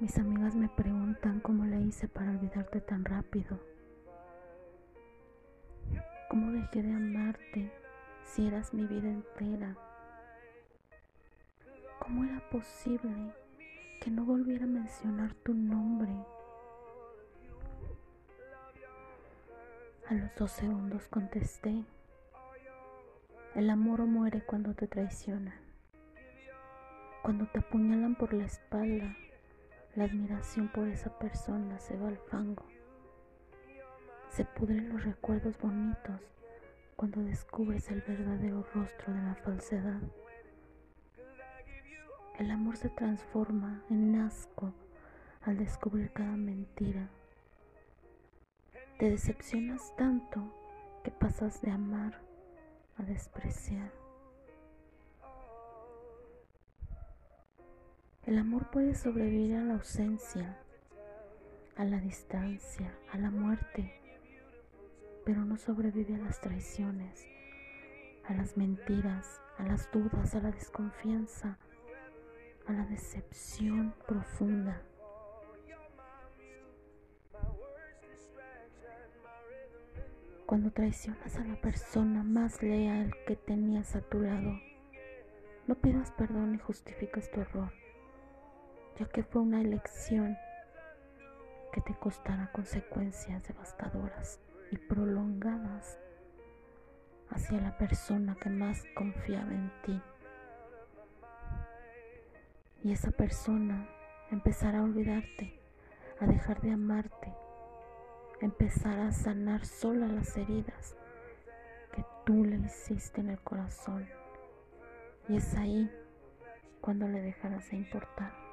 Mis amigas me preguntan cómo le hice para olvidarte tan rápido. ¿Cómo dejé de amarte si eras mi vida entera? ¿Cómo era posible que no volviera a mencionar tu nombre? A los dos segundos contesté, el amor muere cuando te traicionan, cuando te apuñalan por la espalda la admiración por esa persona se va al fango. Se pudren los recuerdos bonitos cuando descubres el verdadero rostro de la falsedad. El amor se transforma en asco al descubrir cada mentira. Te decepcionas tanto que pasas de amar a despreciar. El amor puede sobrevivir a la ausencia, a la distancia, a la muerte, pero no sobrevive a las traiciones, a las mentiras, a las dudas, a la desconfianza, a la decepción profunda. Cuando traicionas a la persona más leal que tenías a tu lado, no pidas perdón y justificas tu error ya que fue una elección que te costará consecuencias devastadoras y prolongadas hacia la persona que más confiaba en ti. Y esa persona empezará a olvidarte, a dejar de amarte, empezará a sanar sola las heridas que tú le hiciste en el corazón. Y es ahí cuando le dejarás de importar.